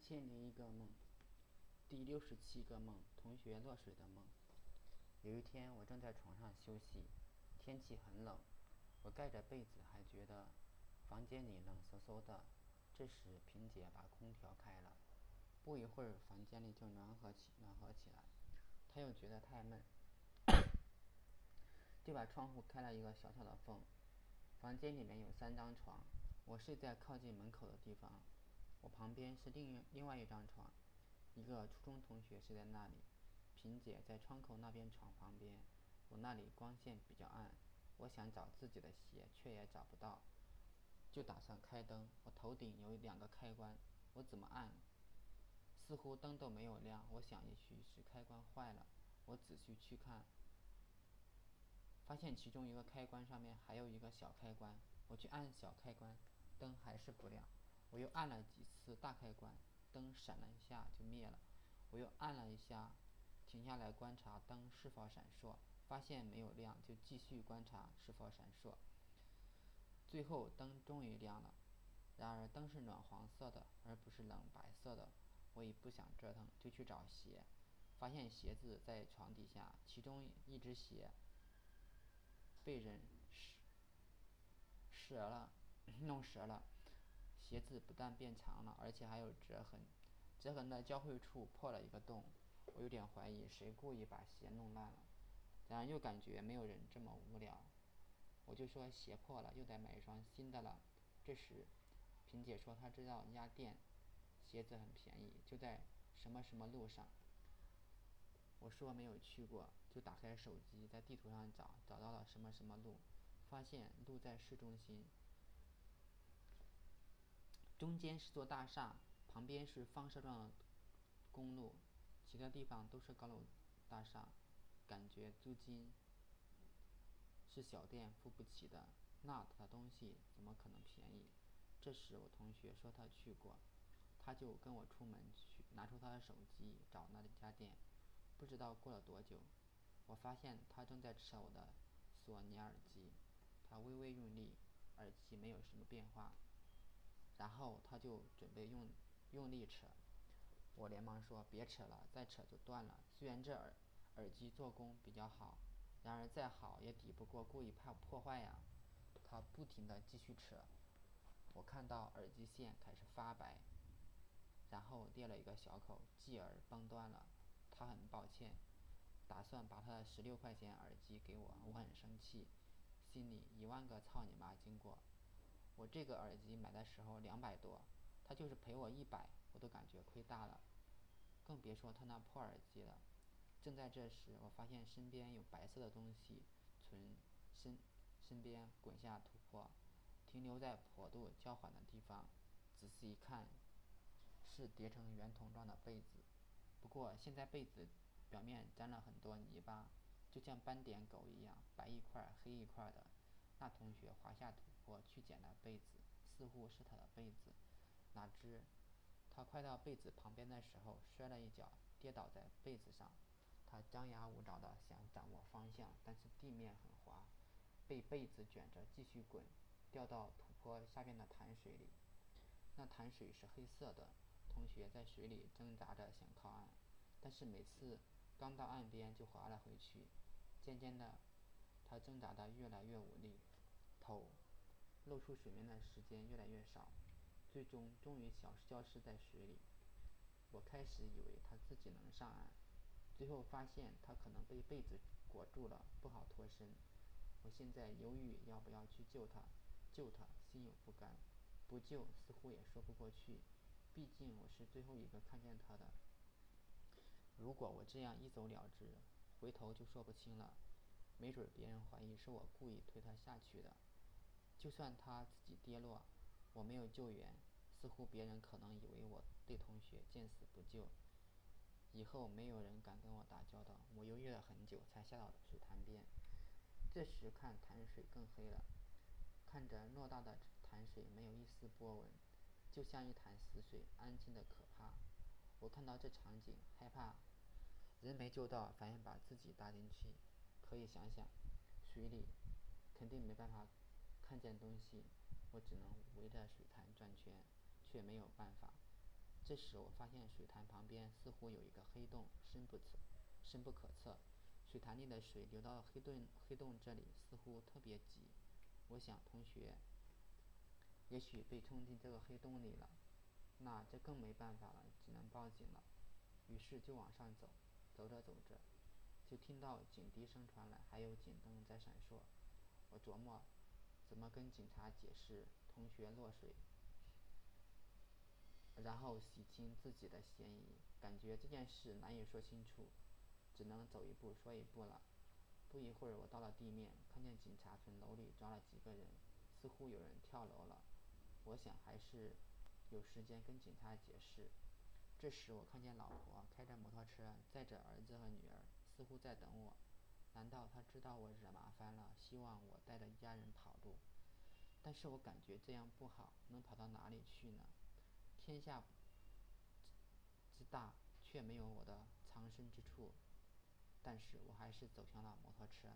千零一个梦，第六十七个梦，同学落水的梦。有一天，我正在床上休息，天气很冷，我盖着被子，还觉得房间里冷飕飕的。这时，萍姐把空调开了，不一会儿，房间里就暖和起暖和起来。她又觉得太闷，就把窗户开了一个小小的缝。房间里面有三张床，我睡在靠近门口的地方。我旁边是另另外一张床，一个初中同学睡在那里。萍姐在窗口那边床旁边，我那里光线比较暗，我想找自己的鞋，却也找不到，就打算开灯。我头顶有两个开关，我怎么按，似乎灯都没有亮。我想也许是开关坏了，我仔细去看，发现其中一个开关上面还有一个小开关，我去按小开关，灯还是不亮。我又按了几次大开关，灯闪了一下就灭了。我又按了一下，停下来观察灯是否闪烁，发现没有亮，就继续观察是否闪烁。最后灯终于亮了，然而灯是暖黄色的，而不是冷白色的。我也不想折腾，就去找鞋，发现鞋子在床底下，其中一只鞋被人 折了，弄折了。鞋子不但变长了，而且还有折痕，折痕的交汇处破了一个洞。我有点怀疑谁故意把鞋弄烂了，然而又感觉没有人这么无聊。我就说鞋破了，又得买一双新的了。这时，萍姐说她知道一家店，鞋子很便宜，就在什么什么路上。我说没有去过，就打开手机在地图上找，找到了什么什么路，发现路在市中心。中间是座大厦，旁边是放射状的公路，其他地方都是高楼大厦，感觉租金是小店付不起的。那的东西怎么可能便宜？这时我同学说他去过，他就跟我出门去，拿出他的手机找那家店。不知道过了多久，我发现他正在扯我的索尼耳机，他微微用力，耳机没有什么变化。然后他就准备用用力扯，我连忙说别扯了，再扯就断了。虽然这耳耳机做工比较好，然而再好也抵不过故意怕破坏呀。他不停地继续扯，我看到耳机线开始发白，然后裂了一个小口，继而崩断了。他很抱歉，打算把他的十六块钱耳机给我，我很生气，心里一万个操你妈经过。我这个耳机买的时候两百多，他就是赔我一百，我都感觉亏大了，更别说他那破耳机了。正在这时，我发现身边有白色的东西从身身边滚下土坡，停留在坡度较缓的地方。仔细一看，是叠成圆筒状的被子，不过现在被子表面沾了很多泥巴，就像斑点狗一样，白一块黑一块的。那同学滑下土。坡去捡了被子，似乎是他的被子，哪知他快到被子旁边的时候，摔了一跤，跌倒在被子上。他张牙舞爪的想掌握方向，但是地面很滑，被被子卷着继续滚，掉到土坡下边的潭水里。那潭水是黑色的。同学在水里挣扎着想靠岸，但是每次刚到岸边就滑了回去。渐渐的，他挣扎的越来越无力，后。露出水面的时间越来越少，最终终于消失在水里。我开始以为他自己能上岸，最后发现他可能被被子裹住了，不好脱身。我现在犹豫要不要去救他，救他心有不甘，不救似乎也说不过去，毕竟我是最后一个看见他的。如果我这样一走了之，回头就说不清了，没准别人怀疑是我故意推他下去的。就算他自己跌落，我没有救援，似乎别人可能以为我对同学见死不救，以后没有人敢跟我打交道。我犹豫了很久，才下到水潭边。这时看潭水更黑了，看着偌大的潭水，没有一丝波纹，就像一潭死水，安静的可怕。我看到这场景，害怕，人没救到，反而把自己搭进去。可以想想，水里肯定没办法。看见东西，我只能围着水潭转圈，却没有办法。这时我发现水潭旁边似乎有一个黑洞，深不测，深不可测。水潭里的水流到黑洞黑洞这里似乎特别急。我想同学也许被冲进这个黑洞里了，那这更没办法了，只能报警了。于是就往上走，走着走着，就听到警笛声传来，还有警灯在闪烁。我琢磨怎么跟警察解释同学落水。然后洗清自己的嫌疑，感觉这件事难以说清楚，只能走一步说一步了。不一会儿，我到了地面，看见警察从楼里抓了几个人，似乎有人跳楼了。我想还是有时间跟警察解释。这时，我看见老婆开着摩托车载着儿子和女儿，似乎在等我。难道他知道我惹麻烦了，希望我带着一家人跑路？但是我感觉这样不好，能跑到哪里去呢？天下之大，却没有我的藏身之处。但是我还是走向了摩托车。